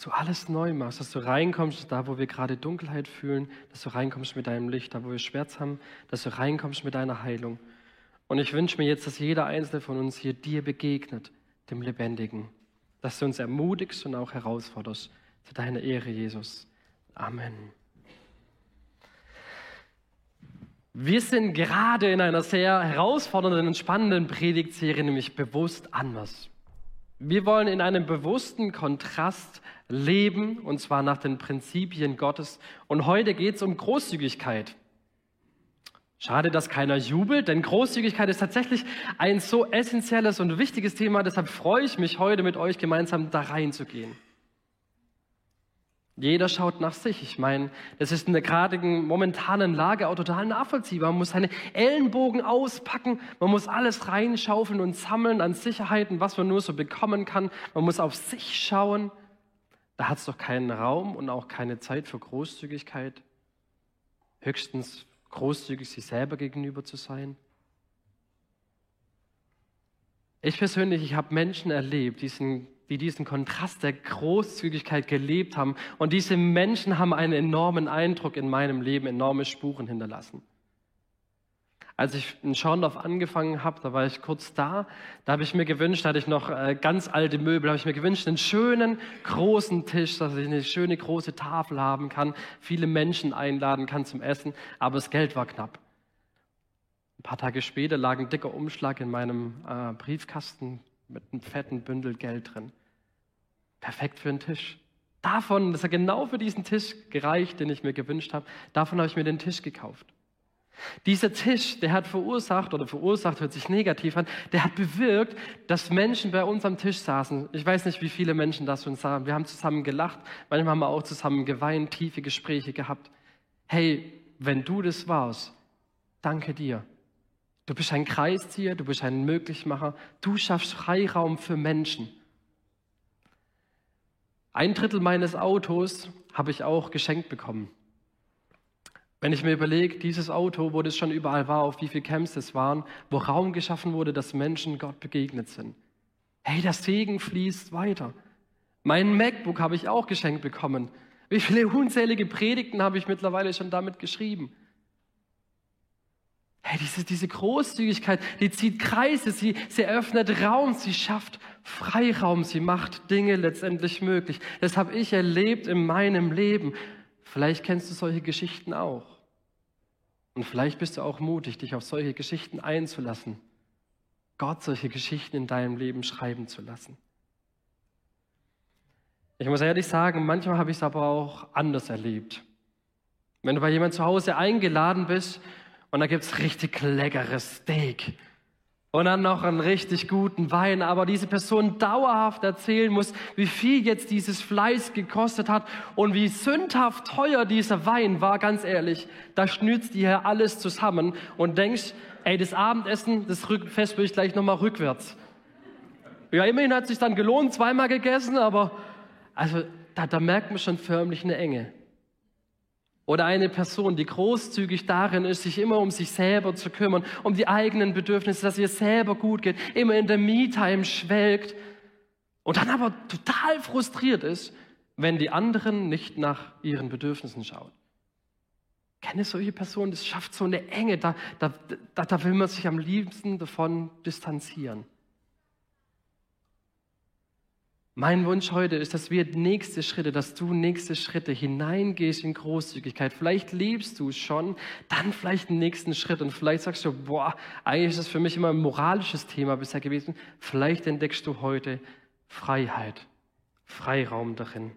dass du alles neu machst, dass du reinkommst, da wo wir gerade Dunkelheit fühlen, dass du reinkommst mit deinem Licht, da wo wir Schmerz haben, dass du reinkommst mit deiner Heilung. Und ich wünsche mir jetzt, dass jeder einzelne von uns hier dir begegnet, dem Lebendigen, dass du uns ermutigst und auch herausforderst. Zu deiner Ehre, Jesus. Amen. Wir sind gerade in einer sehr herausfordernden und spannenden Predigtserie, nämlich bewusst anders. Wir wollen in einem bewussten Kontrast leben, und zwar nach den Prinzipien Gottes. Und heute geht es um Großzügigkeit. Schade, dass keiner jubelt, denn Großzügigkeit ist tatsächlich ein so essentielles und wichtiges Thema. Deshalb freue ich mich heute mit euch gemeinsam da reinzugehen. Jeder schaut nach sich. Ich meine, das ist in der geradigen momentanen Lage auch total nachvollziehbar. Man muss seine Ellenbogen auspacken, man muss alles reinschaufeln und sammeln an Sicherheiten, was man nur so bekommen kann. Man muss auf sich schauen. Da hat es doch keinen Raum und auch keine Zeit für Großzügigkeit. Höchstens großzügig sich selber gegenüber zu sein. Ich persönlich, ich habe Menschen erlebt, die sind die diesen Kontrast der Großzügigkeit gelebt haben. Und diese Menschen haben einen enormen Eindruck in meinem Leben, enorme Spuren hinterlassen. Als ich in Schorndorf angefangen habe, da war ich kurz da, da habe ich mir gewünscht, da hatte ich noch äh, ganz alte Möbel, habe ich mir gewünscht, einen schönen großen Tisch, dass ich eine schöne große Tafel haben kann, viele Menschen einladen kann zum Essen, aber das Geld war knapp. Ein paar Tage später lag ein dicker Umschlag in meinem äh, Briefkasten mit einem fetten Bündel Geld drin. Perfekt für einen Tisch. Davon, das hat genau für diesen Tisch gereicht, den ich mir gewünscht habe. Davon habe ich mir den Tisch gekauft. Dieser Tisch, der hat verursacht, oder verursacht hört sich negativ an, der hat bewirkt, dass Menschen bei uns am Tisch saßen. Ich weiß nicht, wie viele Menschen das uns sagen. Wir haben zusammen gelacht, manchmal haben wir auch zusammen geweint, tiefe Gespräche gehabt. Hey, wenn du das warst, danke dir. Du bist ein Kreiszieher, du bist ein Möglichmacher, du schaffst Freiraum für Menschen. Ein Drittel meines Autos habe ich auch geschenkt bekommen. Wenn ich mir überlege, dieses Auto, wo das schon überall war, auf wie viele Camps es waren, wo Raum geschaffen wurde, dass Menschen Gott begegnet sind. Hey, der Segen fließt weiter. Mein MacBook habe ich auch geschenkt bekommen. Wie viele unzählige Predigten habe ich mittlerweile schon damit geschrieben? Hey, diese, diese Großzügigkeit, die zieht Kreise, sie, sie eröffnet Raum, sie schafft Freiraum, sie macht Dinge letztendlich möglich. Das habe ich erlebt in meinem Leben. Vielleicht kennst du solche Geschichten auch. Und vielleicht bist du auch mutig, dich auf solche Geschichten einzulassen. Gott solche Geschichten in deinem Leben schreiben zu lassen. Ich muss ehrlich sagen, manchmal habe ich es aber auch anders erlebt. Wenn du bei jemandem zu Hause eingeladen bist und da gibt es richtig leckeres Steak. Und dann noch einen richtig guten Wein. Aber diese Person dauerhaft erzählen muss, wie viel jetzt dieses Fleisch gekostet hat und wie sündhaft teuer dieser Wein war, ganz ehrlich. Da schnürst die hier alles zusammen und denkst, ey, das Abendessen, das Fest will ich gleich nochmal rückwärts. Ja, immerhin hat sich dann gelohnt, zweimal gegessen, aber also da, da merkt man schon förmlich eine Enge. Oder eine Person, die großzügig darin ist, sich immer um sich selber zu kümmern, um die eigenen Bedürfnisse, dass ihr selber gut geht, immer in der Me-Time schwelgt und dann aber total frustriert ist, wenn die anderen nicht nach ihren Bedürfnissen schauen. Kenne solche Personen, das schafft so eine Enge, da, da, da, da will man sich am liebsten davon distanzieren. Mein Wunsch heute ist, dass wir nächste Schritte, dass du nächste Schritte hineingehst in Großzügigkeit. Vielleicht lebst du schon, dann vielleicht den nächsten Schritt und vielleicht sagst du, boah, eigentlich ist das für mich immer ein moralisches Thema bisher gewesen. Vielleicht entdeckst du heute Freiheit, Freiraum darin.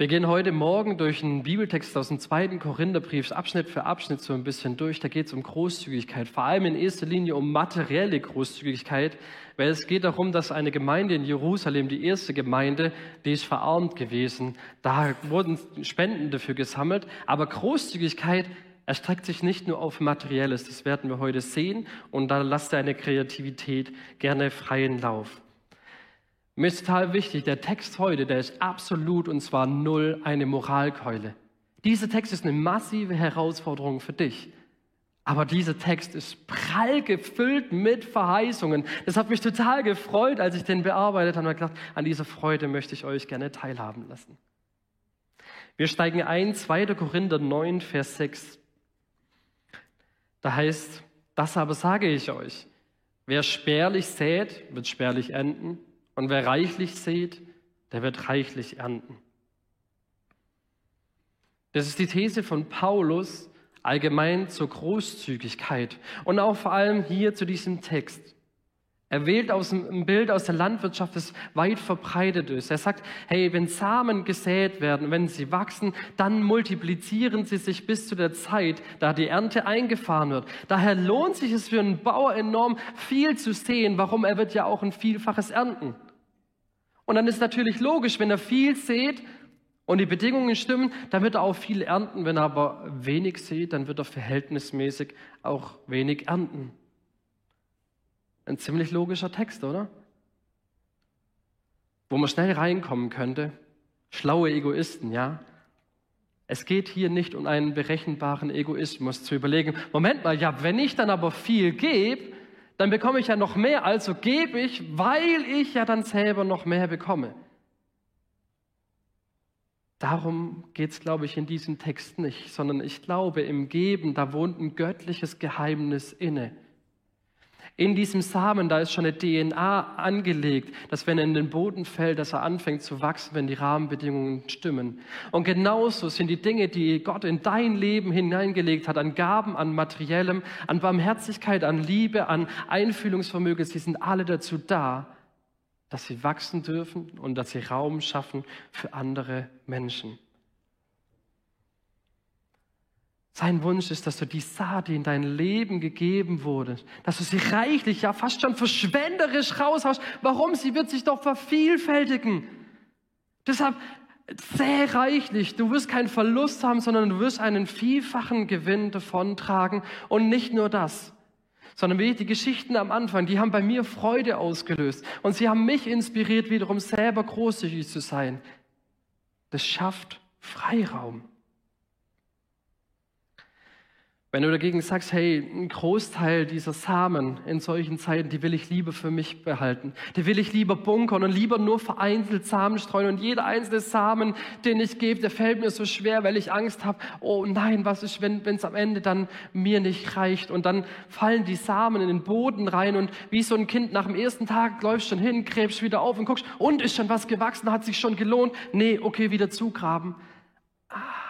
Wir gehen heute Morgen durch einen Bibeltext aus dem zweiten Korintherbrief, Abschnitt für Abschnitt so ein bisschen durch. Da geht es um Großzügigkeit, vor allem in erster Linie um materielle Großzügigkeit, weil es geht darum, dass eine Gemeinde in Jerusalem, die erste Gemeinde, die ist verarmt gewesen. Da wurden Spenden dafür gesammelt, aber Großzügigkeit erstreckt sich nicht nur auf Materielles, das werden wir heute sehen und da lasst deine Kreativität gerne freien Lauf. Mir ist total wichtig, der Text heute, der ist absolut und zwar null eine Moralkeule. Dieser Text ist eine massive Herausforderung für dich. Aber dieser Text ist prall gefüllt mit Verheißungen. Das hat mich total gefreut, als ich den bearbeitet habe und gedacht, an dieser Freude möchte ich euch gerne teilhaben lassen. Wir steigen ein, 2. Korinther 9, Vers 6. Da heißt, das aber sage ich euch. Wer spärlich sät, wird spärlich ernten. Und wer reichlich sät, der wird reichlich ernten. Das ist die These von Paulus, allgemein zur Großzügigkeit und auch vor allem hier zu diesem Text. Er wählt aus ein Bild aus der Landwirtschaft, das weit verbreitet ist. Er sagt, hey, wenn Samen gesät werden, wenn sie wachsen, dann multiplizieren sie sich bis zu der Zeit, da die Ernte eingefahren wird. Daher lohnt sich es für einen Bauer enorm viel zu sehen. Warum? Er wird ja auch ein Vielfaches ernten. Und dann ist natürlich logisch, wenn er viel sät, und die Bedingungen stimmen, dann wird er auch viel ernten. Wenn er aber wenig sieht, dann wird er verhältnismäßig auch wenig ernten. Ein ziemlich logischer Text, oder? Wo man schnell reinkommen könnte. Schlaue Egoisten, ja. Es geht hier nicht um einen berechenbaren Egoismus zu überlegen, Moment mal, ja, wenn ich dann aber viel gebe, dann bekomme ich ja noch mehr, also gebe ich, weil ich ja dann selber noch mehr bekomme. Darum geht es, glaube ich, in diesem Text nicht, sondern ich glaube, im Geben, da wohnt ein göttliches Geheimnis inne. In diesem Samen, da ist schon eine DNA angelegt, dass wenn er in den Boden fällt, dass er anfängt zu wachsen, wenn die Rahmenbedingungen stimmen. Und genauso sind die Dinge, die Gott in dein Leben hineingelegt hat, an Gaben, an Materiellem, an Barmherzigkeit, an Liebe, an Einfühlungsvermögen, sie sind alle dazu da, dass sie wachsen dürfen und dass sie Raum schaffen für andere Menschen. Sein Wunsch ist, dass du die Saat, die in dein Leben gegeben wurde, dass du sie reichlich, ja fast schon verschwenderisch raushaust. Warum? Sie wird sich doch vervielfältigen. Deshalb sehr reichlich. Du wirst keinen Verlust haben, sondern du wirst einen vielfachen Gewinn davontragen. Und nicht nur das sondern wie die Geschichten am Anfang, die haben bei mir Freude ausgelöst und sie haben mich inspiriert, wiederum selber großzügig zu sein. Das schafft Freiraum. Wenn du dagegen sagst, hey, ein Großteil dieser Samen in solchen Zeiten, die will ich lieber für mich behalten. Die will ich lieber bunkern und lieber nur vereinzelt Samen streuen. Und jeder einzelne Samen, den ich gebe, der fällt mir so schwer, weil ich Angst habe, oh nein, was ist, wenn es am Ende dann mir nicht reicht? Und dann fallen die Samen in den Boden rein und wie so ein Kind nach dem ersten Tag läufst schon hin, gräbst wieder auf und guckst, und ist schon was gewachsen, hat sich schon gelohnt? Nee, okay, wieder zugraben. Ah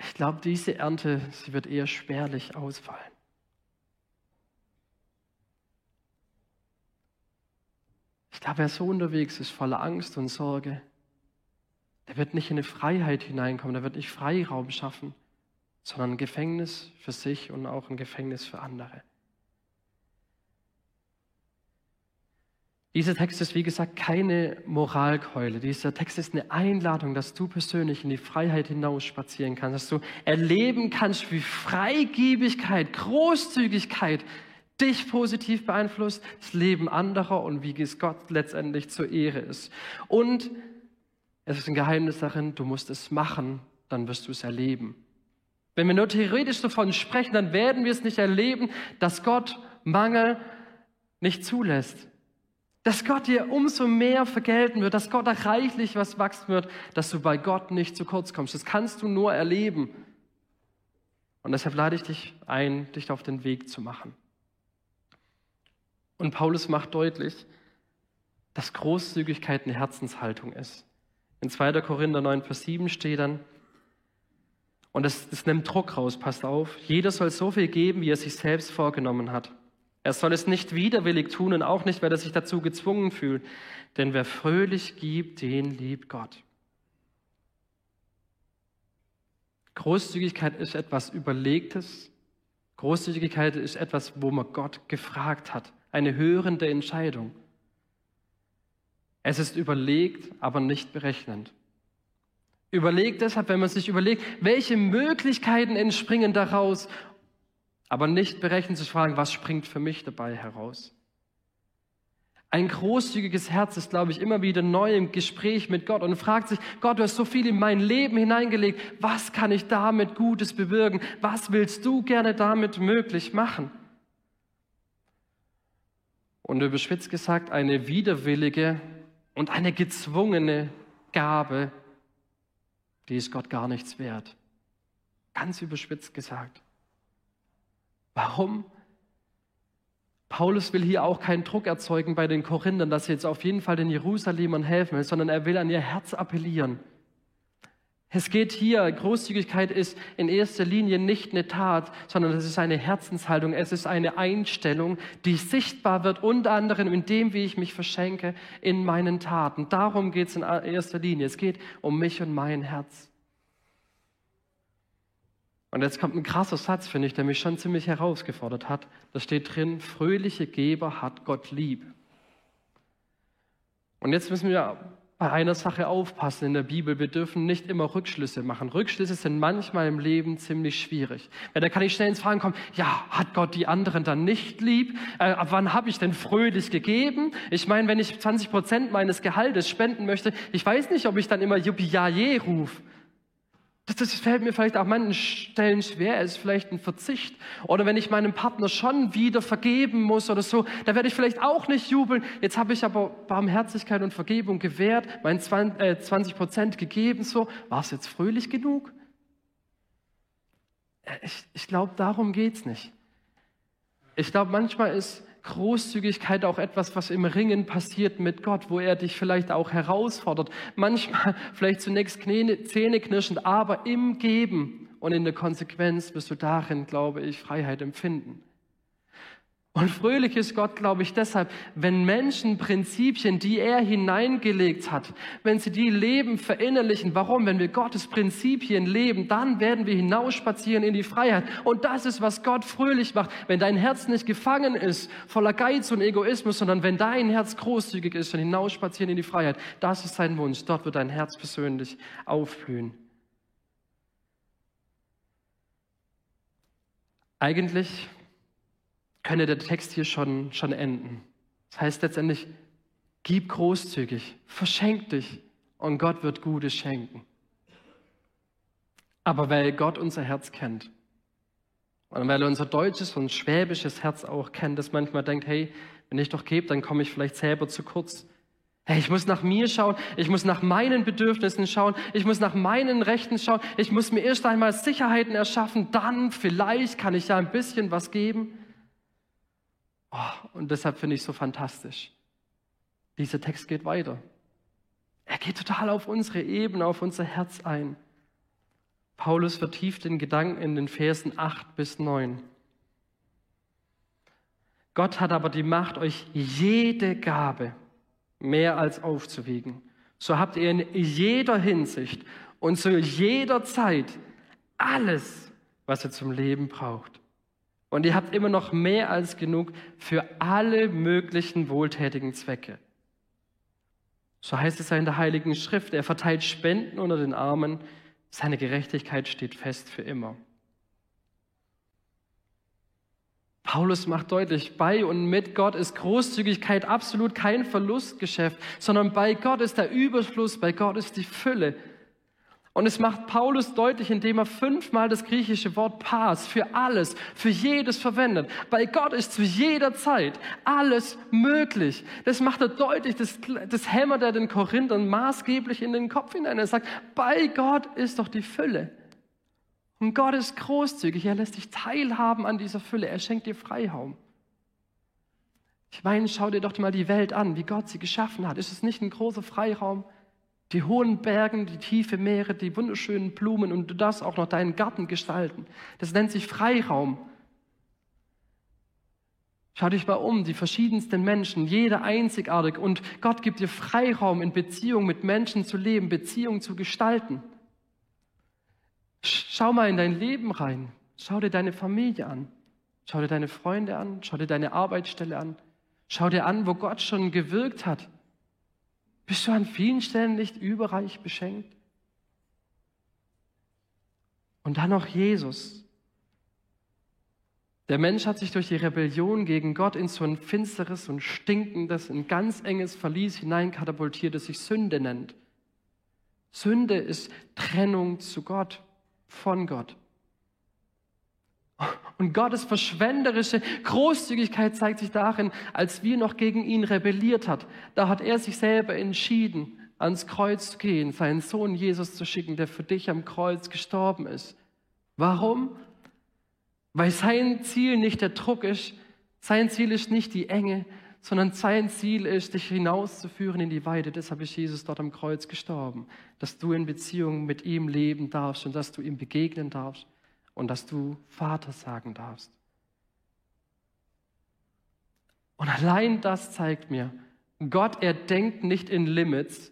ich glaube, diese Ernte, sie wird eher spärlich ausfallen. Ich glaube, wer so unterwegs ist, voller Angst und Sorge, der wird nicht in eine Freiheit hineinkommen, der wird nicht Freiraum schaffen, sondern ein Gefängnis für sich und auch ein Gefängnis für andere. Dieser Text ist, wie gesagt, keine Moralkeule. Dieser Text ist eine Einladung, dass du persönlich in die Freiheit hinaus spazieren kannst, dass du erleben kannst, wie Freigebigkeit, Großzügigkeit dich positiv beeinflusst, das Leben anderer und wie es Gott letztendlich zur Ehre ist. Und es ist ein Geheimnis darin, du musst es machen, dann wirst du es erleben. Wenn wir nur theoretisch davon sprechen, dann werden wir es nicht erleben, dass Gott Mangel nicht zulässt dass Gott dir umso mehr vergelten wird, dass Gott da reichlich was wachsen wird, dass du bei Gott nicht zu kurz kommst. Das kannst du nur erleben. Und deshalb lade ich dich ein, dich auf den Weg zu machen. Und Paulus macht deutlich, dass Großzügigkeit eine Herzenshaltung ist. In 2. Korinther 9, Vers 7 steht dann, und das nimmt Druck raus, passt auf, jeder soll so viel geben, wie er sich selbst vorgenommen hat. Er soll es nicht widerwillig tun und auch nicht, weil er sich dazu gezwungen fühlt. Denn wer fröhlich gibt, den liebt Gott. Großzügigkeit ist etwas Überlegtes. Großzügigkeit ist etwas, wo man Gott gefragt hat. Eine hörende Entscheidung. Es ist überlegt, aber nicht berechnend. Überlegt deshalb, wenn man sich überlegt, welche Möglichkeiten entspringen daraus aber nicht berechnen zu fragen, was springt für mich dabei heraus. Ein großzügiges Herz ist, glaube ich, immer wieder neu im Gespräch mit Gott und fragt sich, Gott, du hast so viel in mein Leben hineingelegt, was kann ich damit Gutes bewirken? Was willst du gerne damit möglich machen? Und überspitzt gesagt, eine widerwillige und eine gezwungene Gabe, die ist Gott gar nichts wert. Ganz überspitzt gesagt. Warum? Paulus will hier auch keinen Druck erzeugen bei den Korinthern, dass sie jetzt auf jeden Fall den Jerusalemern helfen will, sondern er will an ihr Herz appellieren. Es geht hier, Großzügigkeit ist in erster Linie nicht eine Tat, sondern es ist eine Herzenshaltung, es ist eine Einstellung, die sichtbar wird, unter anderem in dem, wie ich mich verschenke in meinen Taten. Darum geht es in erster Linie. Es geht um mich und mein Herz. Und jetzt kommt ein krasser Satz, finde ich, der mich schon ziemlich herausgefordert hat. Da steht drin, fröhliche Geber hat Gott lieb. Und jetzt müssen wir bei einer Sache aufpassen in der Bibel. Wir dürfen nicht immer Rückschlüsse machen. Rückschlüsse sind manchmal im Leben ziemlich schwierig. Weil da kann ich schnell ins Fragen kommen, ja, hat Gott die anderen dann nicht lieb? Äh, ab wann habe ich denn fröhlich gegeben? Ich meine, wenn ich 20 Prozent meines Gehaltes spenden möchte, ich weiß nicht, ob ich dann immer Juppie rufe. Das, das fällt mir vielleicht auch manchen Stellen schwer, es ist vielleicht ein Verzicht. Oder wenn ich meinem Partner schon wieder vergeben muss oder so, da werde ich vielleicht auch nicht jubeln. Jetzt habe ich aber Barmherzigkeit und Vergebung gewährt, mein 20 äh, Prozent gegeben, so. War es jetzt fröhlich genug? Äh, ich, ich glaube, darum geht's nicht. Ich glaube, manchmal ist Großzügigkeit auch etwas, was im Ringen passiert mit Gott, wo er dich vielleicht auch herausfordert. Manchmal vielleicht zunächst zähneknirschend, aber im Geben und in der Konsequenz wirst du darin, glaube ich, Freiheit empfinden. Und fröhlich ist Gott, glaube ich, deshalb, wenn Menschen Prinzipien, die er hineingelegt hat, wenn sie die leben, verinnerlichen. Warum? Wenn wir Gottes Prinzipien leben, dann werden wir hinausspazieren in die Freiheit. Und das ist, was Gott fröhlich macht. Wenn dein Herz nicht gefangen ist, voller Geiz und Egoismus, sondern wenn dein Herz großzügig ist und hinausspazieren in die Freiheit, das ist sein Wunsch. Dort wird dein Herz persönlich aufblühen. Eigentlich könnte der Text hier schon, schon enden. Das heißt letztendlich, gib großzügig, verschenk dich und Gott wird Gutes schenken. Aber weil Gott unser Herz kennt und weil er unser deutsches und schwäbisches Herz auch kennt, das manchmal denkt, hey, wenn ich doch gebe, dann komme ich vielleicht selber zu kurz. Hey, ich muss nach mir schauen, ich muss nach meinen Bedürfnissen schauen, ich muss nach meinen Rechten schauen, ich muss mir erst einmal Sicherheiten erschaffen, dann vielleicht kann ich ja ein bisschen was geben. Oh, und deshalb finde ich es so fantastisch. Dieser Text geht weiter. Er geht total auf unsere Ebene, auf unser Herz ein. Paulus vertieft den Gedanken in den Versen 8 bis 9. Gott hat aber die Macht, euch jede Gabe mehr als aufzuwiegen. So habt ihr in jeder Hinsicht und zu jeder Zeit alles, was ihr zum Leben braucht. Und ihr habt immer noch mehr als genug für alle möglichen wohltätigen Zwecke. So heißt es in der Heiligen Schrift. Er verteilt Spenden unter den Armen. Seine Gerechtigkeit steht fest für immer. Paulus macht deutlich, bei und mit Gott ist Großzügigkeit absolut kein Verlustgeschäft, sondern bei Gott ist der Überfluss, bei Gott ist die Fülle. Und es macht Paulus deutlich, indem er fünfmal das griechische Wort Pas für alles, für jedes verwendet. Bei Gott ist zu jeder Zeit alles möglich. Das macht er deutlich, das, das hämmert er den Korinthern maßgeblich in den Kopf hinein. Er sagt, bei Gott ist doch die Fülle. Und Gott ist großzügig, er lässt dich teilhaben an dieser Fülle, er schenkt dir Freiraum. Ich meine, schau dir doch mal die Welt an, wie Gott sie geschaffen hat. Ist es nicht ein großer Freiraum? Die hohen Bergen, die tiefe Meere, die wunderschönen Blumen und du darfst auch noch deinen Garten gestalten. Das nennt sich Freiraum. Schau dich mal um, die verschiedensten Menschen, jeder einzigartig und Gott gibt dir Freiraum, in Beziehung mit Menschen zu leben, Beziehung zu gestalten. Schau mal in dein Leben rein. Schau dir deine Familie an. Schau dir deine Freunde an. Schau dir deine Arbeitsstelle an. Schau dir an, wo Gott schon gewirkt hat. Bist du an vielen Stellen nicht überreich beschenkt? Und dann noch Jesus, Der Mensch hat sich durch die Rebellion gegen Gott in so ein finsteres und stinkendes, ein ganz enges Verlies hineinkatapultiert, das sich Sünde nennt. Sünde ist Trennung zu Gott, von Gott. Und Gottes verschwenderische Großzügigkeit zeigt sich darin, als wir noch gegen ihn rebelliert hat. Da hat er sich selber entschieden, ans Kreuz zu gehen, seinen Sohn Jesus zu schicken, der für dich am Kreuz gestorben ist. Warum? Weil sein Ziel nicht der Druck ist, sein Ziel ist nicht die Enge, sondern sein Ziel ist, dich hinauszuführen in die Weite. Deshalb ist Jesus dort am Kreuz gestorben, dass du in Beziehung mit ihm leben darfst und dass du ihm begegnen darfst und dass du Vater sagen darfst. Und allein das zeigt mir, Gott, er denkt nicht in Limits,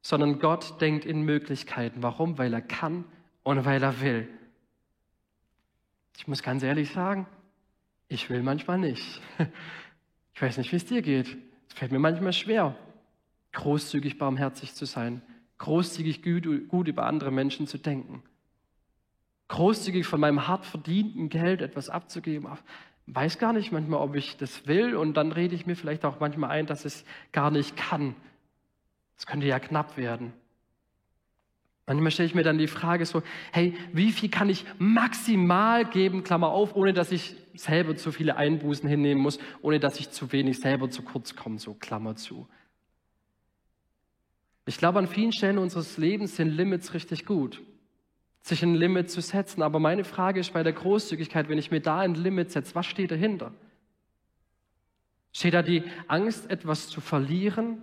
sondern Gott denkt in Möglichkeiten. Warum? Weil er kann und weil er will. Ich muss ganz ehrlich sagen, ich will manchmal nicht. Ich weiß nicht, wie es dir geht. Es fällt mir manchmal schwer, großzügig barmherzig zu sein, großzügig gut, über andere Menschen zu denken, großzügig von meinem hart verdienten Geld etwas abzugeben. Weiß gar nicht manchmal, ob ich das will und dann rede ich mir vielleicht auch manchmal ein, dass ich es gar nicht kann. Es könnte ja knapp werden. Manchmal stelle ich mir dann die Frage so, hey, wie viel kann ich maximal geben, Klammer auf, ohne dass ich selber zu viele Einbußen hinnehmen muss, ohne dass ich zu wenig selber zu kurz komme, so Klammer zu. Ich glaube, an vielen Stellen unseres Lebens sind Limits richtig gut, sich ein Limit zu setzen. Aber meine Frage ist bei der Großzügigkeit, wenn ich mir da ein Limit setze, was steht dahinter? Steht da die Angst, etwas zu verlieren?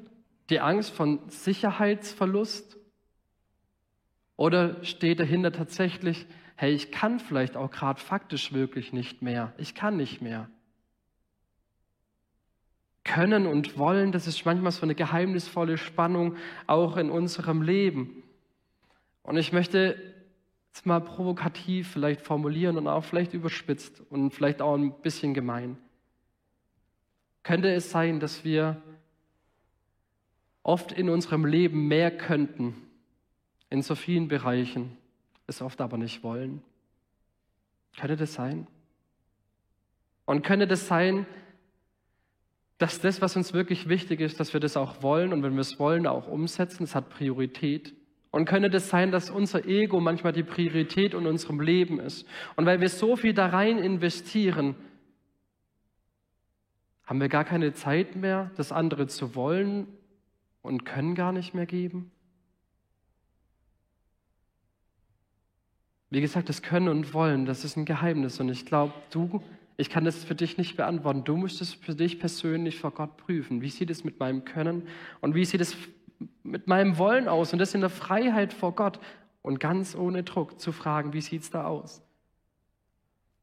Die Angst von Sicherheitsverlust? Oder steht dahinter tatsächlich, hey, ich kann vielleicht auch gerade faktisch wirklich nicht mehr. Ich kann nicht mehr. Können und wollen, das ist manchmal so eine geheimnisvolle Spannung auch in unserem Leben. Und ich möchte es mal provokativ vielleicht formulieren und auch vielleicht überspitzt und vielleicht auch ein bisschen gemein. Könnte es sein, dass wir oft in unserem Leben mehr könnten, in so vielen Bereichen, es oft aber nicht wollen. Könnte das sein? Und könnte das sein, dass das, was uns wirklich wichtig ist, dass wir das auch wollen und wenn wir es wollen, auch umsetzen, es hat Priorität. Und könnte das sein, dass unser Ego manchmal die Priorität in unserem Leben ist. Und weil wir so viel da rein investieren, haben wir gar keine Zeit mehr, das andere zu wollen und können gar nicht mehr geben? Wie gesagt, das Können und Wollen, das ist ein Geheimnis. Und ich glaube, du, ich kann das für dich nicht beantworten. Du musst es für dich persönlich vor Gott prüfen. Wie sieht es mit meinem Können und wie sieht es mit meinem Wollen aus? Und das in der Freiheit vor Gott und ganz ohne Druck zu fragen, wie sieht es da aus?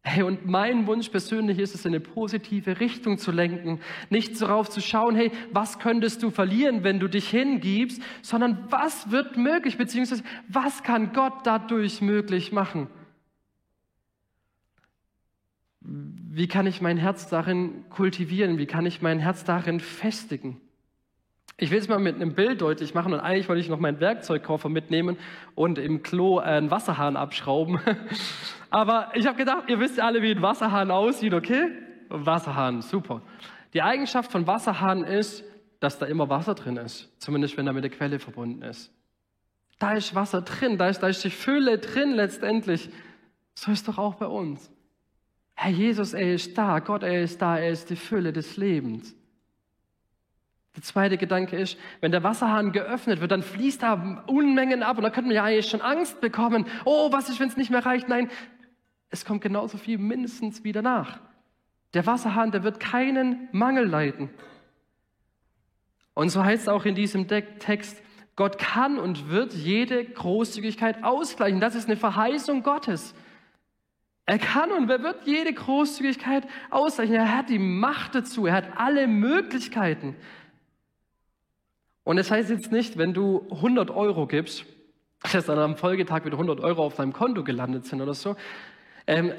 Hey, und mein Wunsch persönlich ist es, in eine positive Richtung zu lenken. Nicht darauf zu schauen, hey, was könntest du verlieren, wenn du dich hingibst, sondern was wird möglich, beziehungsweise was kann Gott dadurch möglich machen? Wie kann ich mein Herz darin kultivieren? Wie kann ich mein Herz darin festigen? Ich will es mal mit einem Bild deutlich machen und eigentlich wollte ich noch meinen Werkzeugkoffer mitnehmen und im Klo einen Wasserhahn abschrauben. Aber ich habe gedacht, ihr wisst alle, wie ein Wasserhahn aussieht, okay? Wasserhahn, super. Die Eigenschaft von Wasserhahn ist, dass da immer Wasser drin ist, zumindest wenn er mit der Quelle verbunden ist. Da ist Wasser drin, da ist, da ist die Fülle drin letztendlich. So ist doch auch bei uns. Herr Jesus, er ist da, Gott, er ist da, er ist die Fülle des Lebens. Der zweite Gedanke ist, wenn der Wasserhahn geöffnet wird, dann fließt da Unmengen ab und da könnte man ja eigentlich schon Angst bekommen. Oh, was ist, wenn es nicht mehr reicht? Nein, es kommt genauso viel mindestens wieder nach. Der Wasserhahn, der wird keinen Mangel leiden. Und so heißt es auch in diesem Text, Gott kann und wird jede Großzügigkeit ausgleichen. Das ist eine Verheißung Gottes. Er kann und er wird jede Großzügigkeit ausgleichen. Er hat die Macht dazu. Er hat alle Möglichkeiten. Und es das heißt jetzt nicht, wenn du 100 Euro gibst, dass dann am Folgetag wieder 100 Euro auf deinem Konto gelandet sind oder so. Ähm,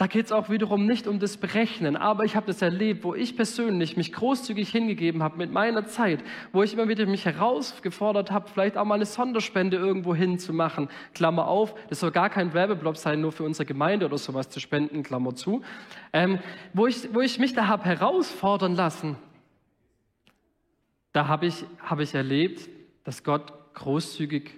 Da geht es auch wiederum nicht um das Berechnen, aber ich habe das erlebt, wo ich persönlich mich großzügig hingegeben habe mit meiner Zeit, wo ich immer wieder mich herausgefordert habe, vielleicht auch mal eine Sonderspende irgendwo hinzumachen. Klammer auf, das soll gar kein Werbeblock sein, nur für unsere Gemeinde oder sowas zu spenden, Klammer zu. Ähm, wo, ich, wo ich mich da habe herausfordern lassen, da habe ich, hab ich erlebt, dass Gott großzügig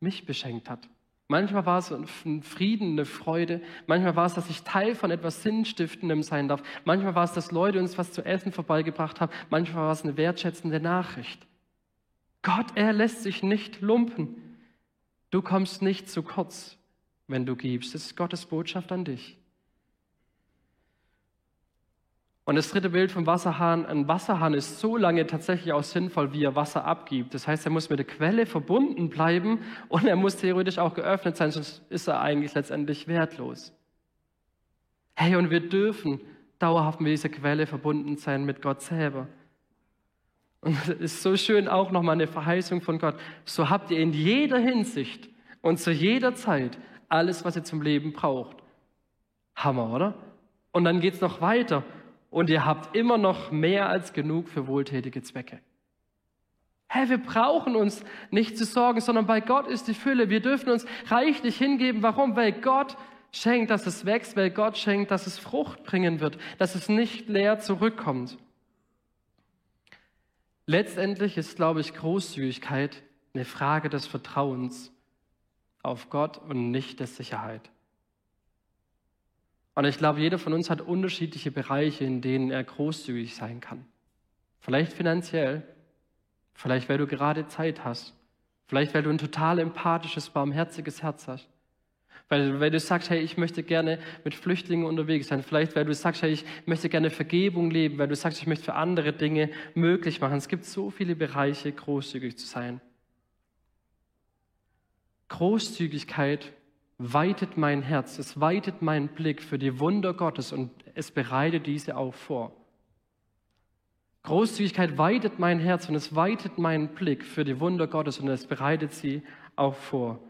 mich beschenkt hat. Manchmal war es ein Frieden, eine Freude. Manchmal war es, dass ich Teil von etwas Sinnstiftendem sein darf. Manchmal war es, dass Leute uns was zu essen vorbeigebracht haben. Manchmal war es eine wertschätzende Nachricht. Gott, er lässt sich nicht lumpen. Du kommst nicht zu kurz, wenn du gibst. Das ist Gottes Botschaft an dich. Und das dritte Bild vom Wasserhahn, ein Wasserhahn ist so lange tatsächlich auch sinnvoll, wie er Wasser abgibt. Das heißt, er muss mit der Quelle verbunden bleiben und er muss theoretisch auch geöffnet sein, sonst ist er eigentlich letztendlich wertlos. Hey, und wir dürfen dauerhaft mit dieser Quelle verbunden sein mit Gott selber. Und es ist so schön auch nochmal eine Verheißung von Gott. So habt ihr in jeder Hinsicht und zu jeder Zeit alles, was ihr zum Leben braucht. Hammer, oder? Und dann geht es noch weiter und ihr habt immer noch mehr als genug für wohltätige Zwecke. Hey, wir brauchen uns nicht zu sorgen, sondern bei Gott ist die Fülle. Wir dürfen uns reichlich hingeben. Warum? Weil Gott schenkt, dass es wächst, weil Gott schenkt, dass es Frucht bringen wird, dass es nicht leer zurückkommt. Letztendlich ist, glaube ich, Großzügigkeit eine Frage des Vertrauens auf Gott und nicht der Sicherheit. Und ich glaube, jeder von uns hat unterschiedliche Bereiche, in denen er großzügig sein kann. Vielleicht finanziell, vielleicht weil du gerade Zeit hast, vielleicht weil du ein total empathisches, barmherziges Herz hast. Weil, weil du sagst, hey, ich möchte gerne mit Flüchtlingen unterwegs sein. Vielleicht, weil du sagst, hey, ich möchte gerne Vergebung leben. Weil du sagst, ich möchte für andere Dinge möglich machen. Es gibt so viele Bereiche, großzügig zu sein. Großzügigkeit weitet mein Herz, es weitet meinen Blick für die Wunder Gottes und es bereitet diese auch vor. Großzügigkeit weitet mein Herz und es weitet meinen Blick für die Wunder Gottes und es bereitet sie auch vor.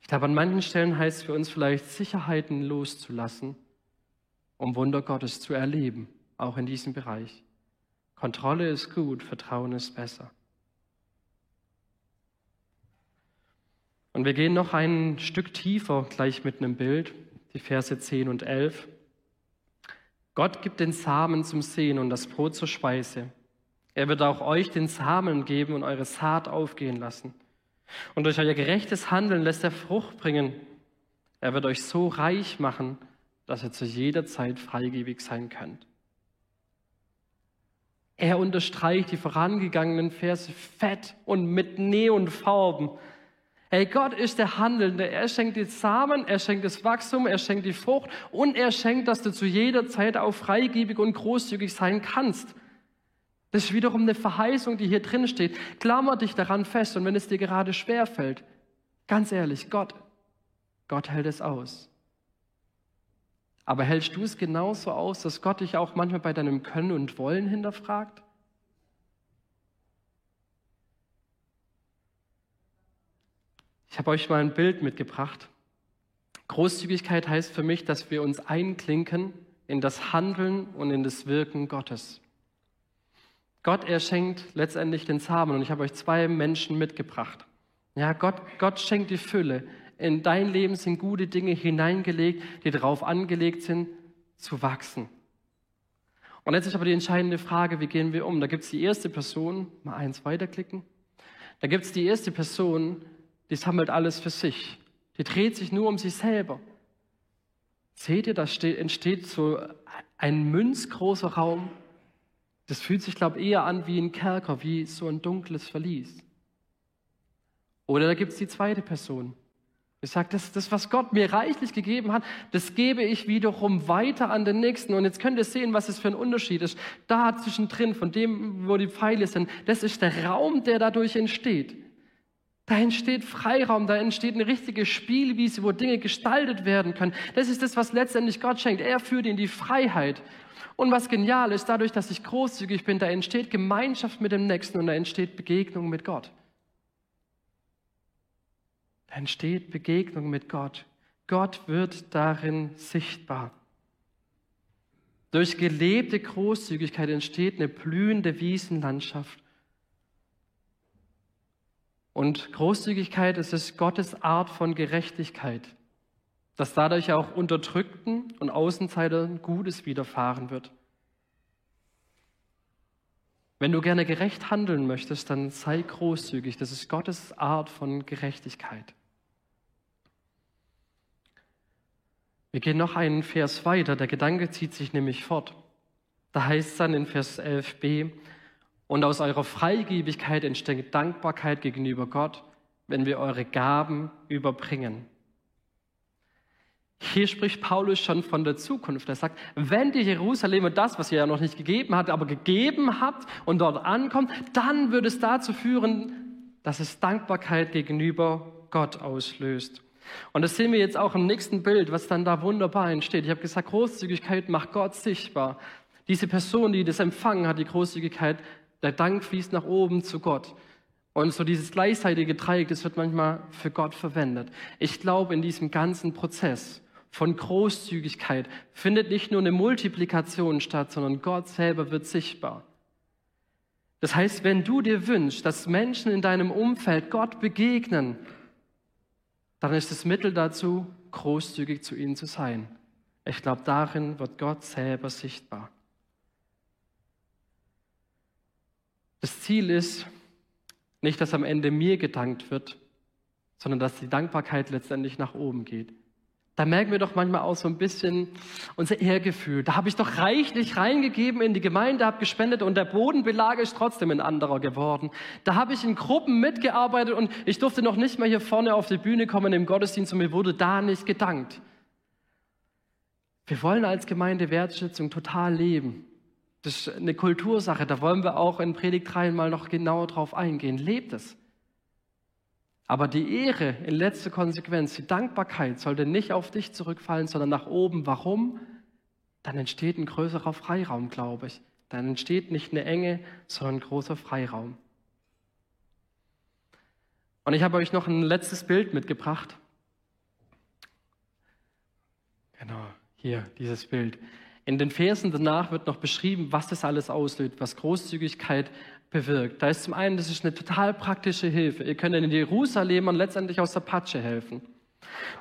Ich glaube, an manchen Stellen heißt es für uns vielleicht, Sicherheiten loszulassen, um Wunder Gottes zu erleben, auch in diesem Bereich. Kontrolle ist gut, Vertrauen ist besser. Und wir gehen noch ein Stück tiefer gleich mit einem Bild, die Verse 10 und 11. Gott gibt den Samen zum Sehen und das Brot zur Speise. Er wird auch euch den Samen geben und eure Saat aufgehen lassen. Und durch euer gerechtes Handeln lässt er Frucht bringen. Er wird euch so reich machen, dass ihr zu jeder Zeit freigebig sein könnt. Er unterstreicht die vorangegangenen Verse fett und mit Neonfarben. Hey, Gott ist der Handelnde. Er schenkt die Samen, er schenkt das Wachstum, er schenkt die Frucht und er schenkt, dass du zu jeder Zeit auch freigebig und großzügig sein kannst. Das ist wiederum eine Verheißung, die hier drin steht. Klammer dich daran fest und wenn es dir gerade schwer fällt, ganz ehrlich, Gott, Gott hält es aus. Aber hältst du es genauso aus, dass Gott dich auch manchmal bei deinem Können und Wollen hinterfragt? Ich habe euch mal ein Bild mitgebracht. Großzügigkeit heißt für mich, dass wir uns einklinken in das Handeln und in das Wirken Gottes. Gott, er schenkt letztendlich den Samen und ich habe euch zwei Menschen mitgebracht. Ja, Gott, Gott schenkt die Fülle. In dein Leben sind gute Dinge hineingelegt, die darauf angelegt sind, zu wachsen. Und jetzt ist aber die entscheidende Frage, wie gehen wir um? Da gibt es die erste Person, mal eins weiterklicken. Da gibt es die erste Person, die sammelt alles für sich. Die dreht sich nur um sich selber. Seht ihr, da entsteht so ein münzgroßer Raum. Das fühlt sich, glaube ich, eher an wie ein Kerker, wie so ein dunkles Verlies. Oder da gibt es die zweite Person. Ich sage, das, das, was Gott mir reichlich gegeben hat, das gebe ich wiederum weiter an den Nächsten. Und jetzt könnt ihr sehen, was es für ein Unterschied ist. Da zwischendrin, von dem, wo die Pfeile sind, das ist der Raum, der dadurch entsteht. Da entsteht Freiraum, da entsteht eine richtige Spielwiese, wo Dinge gestaltet werden können. Das ist das, was letztendlich Gott schenkt. Er führt in die Freiheit. Und was genial ist, dadurch, dass ich großzügig bin, da entsteht Gemeinschaft mit dem Nächsten und da entsteht Begegnung mit Gott. Da entsteht Begegnung mit Gott. Gott wird darin sichtbar. Durch gelebte Großzügigkeit entsteht eine blühende Wiesenlandschaft. Und Großzügigkeit ist es Gottes Art von Gerechtigkeit, dass dadurch auch Unterdrückten und Außenseitern Gutes widerfahren wird. Wenn du gerne gerecht handeln möchtest, dann sei großzügig. Das ist Gottes Art von Gerechtigkeit. Wir gehen noch einen Vers weiter, der Gedanke zieht sich nämlich fort. Da heißt es dann in Vers 11b, und aus eurer Freigebigkeit entsteht Dankbarkeit gegenüber Gott, wenn wir eure Gaben überbringen. Hier spricht Paulus schon von der Zukunft. Er sagt, wenn die Jerusalemer das, was ihr ja noch nicht gegeben habt, aber gegeben habt und dort ankommt, dann wird es dazu führen, dass es Dankbarkeit gegenüber Gott auslöst. Und das sehen wir jetzt auch im nächsten Bild, was dann da wunderbar entsteht. Ich habe gesagt, Großzügigkeit macht Gott sichtbar. Diese Person, die das empfangen hat, die Großzügigkeit, der Dank fließt nach oben zu Gott. Und so dieses gleichzeitige Dreieck, das wird manchmal für Gott verwendet. Ich glaube, in diesem ganzen Prozess von Großzügigkeit findet nicht nur eine Multiplikation statt, sondern Gott selber wird sichtbar. Das heißt, wenn du dir wünschst, dass Menschen in deinem Umfeld Gott begegnen, dann ist das Mittel dazu, großzügig zu ihnen zu sein. Ich glaube, darin wird Gott selber sichtbar. Das Ziel ist nicht, dass am Ende mir gedankt wird, sondern dass die Dankbarkeit letztendlich nach oben geht. Da merken wir doch manchmal auch so ein bisschen unser Ehrgefühl. Da habe ich doch reichlich reingegeben in die Gemeinde, habe gespendet und der Bodenbelag ist trotzdem ein anderer geworden. Da habe ich in Gruppen mitgearbeitet und ich durfte noch nicht mal hier vorne auf die Bühne kommen im Gottesdienst und mir wurde da nicht gedankt. Wir wollen als Gemeinde Wertschätzung total leben. Das ist eine Kultursache, da wollen wir auch in Predigt 3 mal noch genauer drauf eingehen. Lebt es. Aber die Ehre in letzter Konsequenz, die Dankbarkeit sollte nicht auf dich zurückfallen, sondern nach oben. Warum? Dann entsteht ein größerer Freiraum, glaube ich. Dann entsteht nicht eine Enge, sondern ein großer Freiraum. Und ich habe euch noch ein letztes Bild mitgebracht. Genau, hier dieses Bild. In den Versen danach wird noch beschrieben, was das alles auslöst, was Großzügigkeit bewirkt. Da ist zum einen, das ist eine total praktische Hilfe. Ihr könnt in Jerusalem und letztendlich aus der Patsche helfen.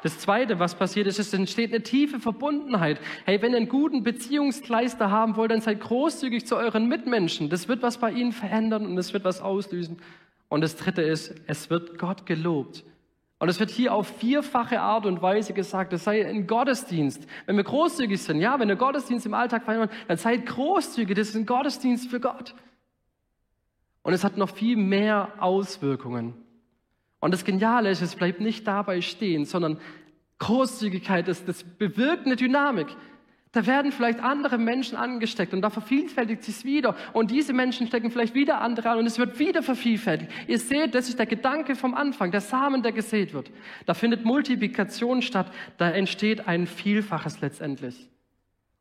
Das Zweite, was passiert ist, es entsteht eine tiefe Verbundenheit. Hey, wenn ihr einen guten Beziehungskleister haben wollt, dann seid großzügig zu euren Mitmenschen. Das wird was bei ihnen verändern und es wird was auslösen. Und das Dritte ist, es wird Gott gelobt. Und es wird hier auf vierfache Art und Weise gesagt, es sei ein Gottesdienst. Wenn wir großzügig sind, ja, wenn wir Gottesdienst im Alltag feiern, dann seid großzügig, das ist ein Gottesdienst für Gott. Und es hat noch viel mehr Auswirkungen. Und das Geniale ist, es bleibt nicht dabei stehen, sondern Großzügigkeit, das, das bewirkt eine Dynamik. Da werden vielleicht andere Menschen angesteckt und da vervielfältigt sich wieder. Und diese Menschen stecken vielleicht wieder andere an und es wird wieder vervielfältigt. Ihr seht, das ist der Gedanke vom Anfang, der Samen, der gesät wird. Da findet Multiplikation statt, da entsteht ein Vielfaches letztendlich.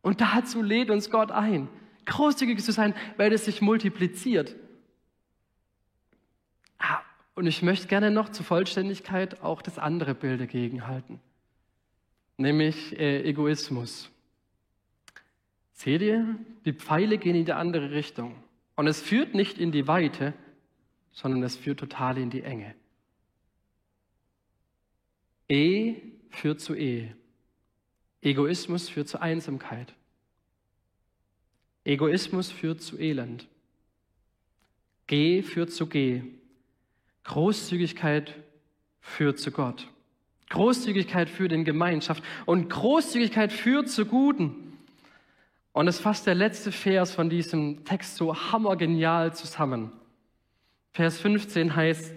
Und dazu lädt uns Gott ein, großzügig zu sein, weil es sich multipliziert. Ah, und ich möchte gerne noch zur Vollständigkeit auch das andere Bild dagegen halten, nämlich äh, Egoismus. Seht ihr, die Pfeile gehen in die andere Richtung. Und es führt nicht in die Weite, sondern es führt total in die Enge. E führt zu E. Egoismus führt zu Einsamkeit. Egoismus führt zu Elend. G führt zu G. Großzügigkeit führt zu Gott. Großzügigkeit führt in Gemeinschaft und Großzügigkeit führt zu Guten. Und es fasst der letzte Vers von diesem Text so hammergenial zusammen. Vers 15 heißt,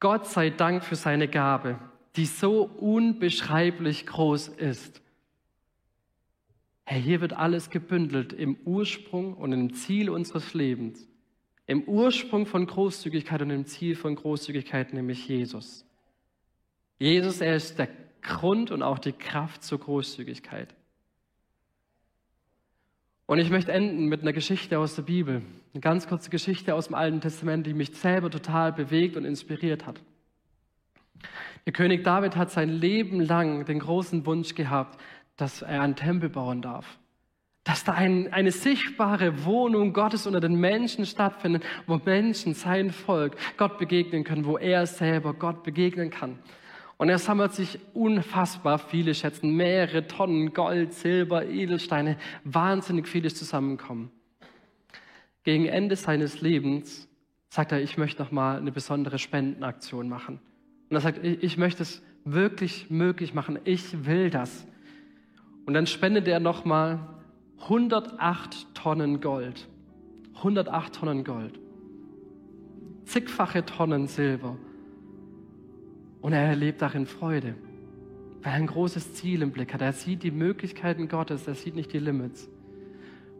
Gott sei Dank für seine Gabe, die so unbeschreiblich groß ist. Herr, hier wird alles gebündelt im Ursprung und im Ziel unseres Lebens im Ursprung von Großzügigkeit und im Ziel von Großzügigkeit, nämlich Jesus. Jesus, er ist der Grund und auch die Kraft zur Großzügigkeit. Und ich möchte enden mit einer Geschichte aus der Bibel, eine ganz kurze Geschichte aus dem Alten Testament, die mich selber total bewegt und inspiriert hat. Der König David hat sein Leben lang den großen Wunsch gehabt, dass er einen Tempel bauen darf. Dass da ein, eine sichtbare Wohnung Gottes unter den Menschen stattfindet, wo Menschen, sein Volk, Gott begegnen können, wo er selber Gott begegnen kann. Und er sammelt sich unfassbar viele Schätzen, mehrere Tonnen Gold, Silber, Edelsteine, wahnsinnig vieles zusammenkommen. Gegen Ende seines Lebens sagt er, ich möchte noch mal eine besondere Spendenaktion machen. Und er sagt, ich, ich möchte es wirklich möglich machen. Ich will das. Und dann spendet er noch mal 108 Tonnen Gold. 108 Tonnen Gold. Zigfache Tonnen Silber. Und er erlebt darin Freude, weil er ein großes Ziel im Blick hat. Er sieht die Möglichkeiten Gottes, er sieht nicht die Limits.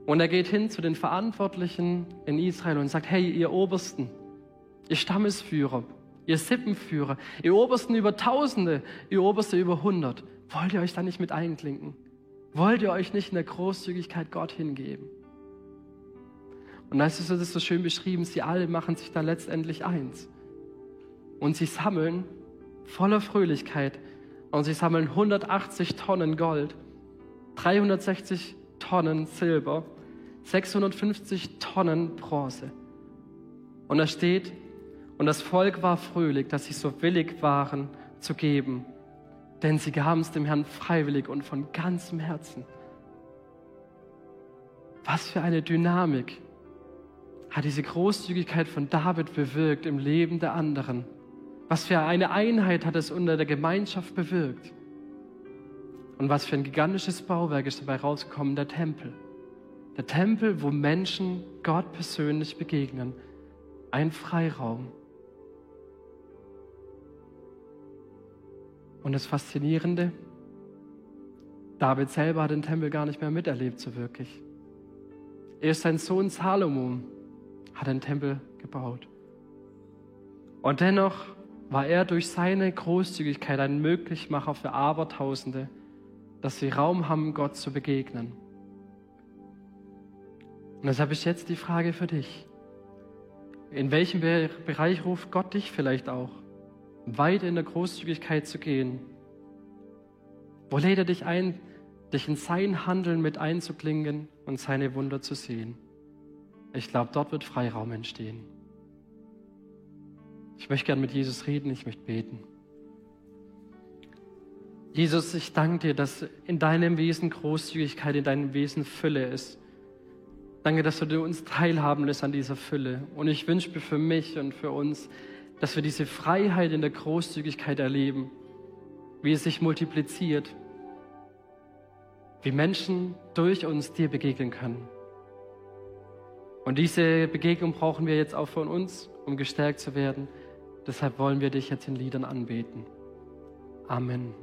Und er geht hin zu den Verantwortlichen in Israel und sagt, hey, ihr Obersten, ihr Stammesführer, ihr Sippenführer, ihr Obersten über Tausende, ihr Oberste über hundert, wollt ihr euch da nicht mit einklinken? Wollt ihr euch nicht in der Großzügigkeit Gott hingeben? Und da ist es so schön beschrieben, sie alle machen sich da letztendlich eins. Und sie sammeln voller Fröhlichkeit und sie sammeln 180 Tonnen Gold, 360 Tonnen Silber, 650 Tonnen Bronze. Und da steht, und das Volk war fröhlich, dass sie so willig waren zu geben, denn sie gaben es dem Herrn freiwillig und von ganzem Herzen. Was für eine Dynamik hat diese Großzügigkeit von David bewirkt im Leben der anderen. Was für eine Einheit hat es unter der Gemeinschaft bewirkt? Und was für ein gigantisches Bauwerk ist dabei rausgekommen? Der Tempel. Der Tempel, wo Menschen Gott persönlich begegnen. Ein Freiraum. Und das Faszinierende, David selber hat den Tempel gar nicht mehr miterlebt, so wirklich. Erst sein Sohn Salomo hat den Tempel gebaut. Und dennoch war er durch seine Großzügigkeit ein Möglichmacher für Abertausende, dass sie Raum haben, Gott zu begegnen. Und deshalb ist jetzt die Frage für dich. In welchem Bereich ruft Gott dich vielleicht auch, weit in der Großzügigkeit zu gehen? Wo lädt er dich ein, dich in sein Handeln mit einzuklingen und seine Wunder zu sehen? Ich glaube, dort wird Freiraum entstehen. Ich möchte gern mit Jesus reden, ich möchte beten. Jesus, ich danke dir, dass in deinem Wesen Großzügigkeit, in deinem Wesen Fülle ist. Danke, dass du uns teilhaben lässt an dieser Fülle. Und ich wünsche mir für mich und für uns, dass wir diese Freiheit in der Großzügigkeit erleben, wie es sich multipliziert, wie Menschen durch uns dir begegnen können. Und diese Begegnung brauchen wir jetzt auch von uns, um gestärkt zu werden. Deshalb wollen wir dich jetzt in Liedern anbeten. Amen.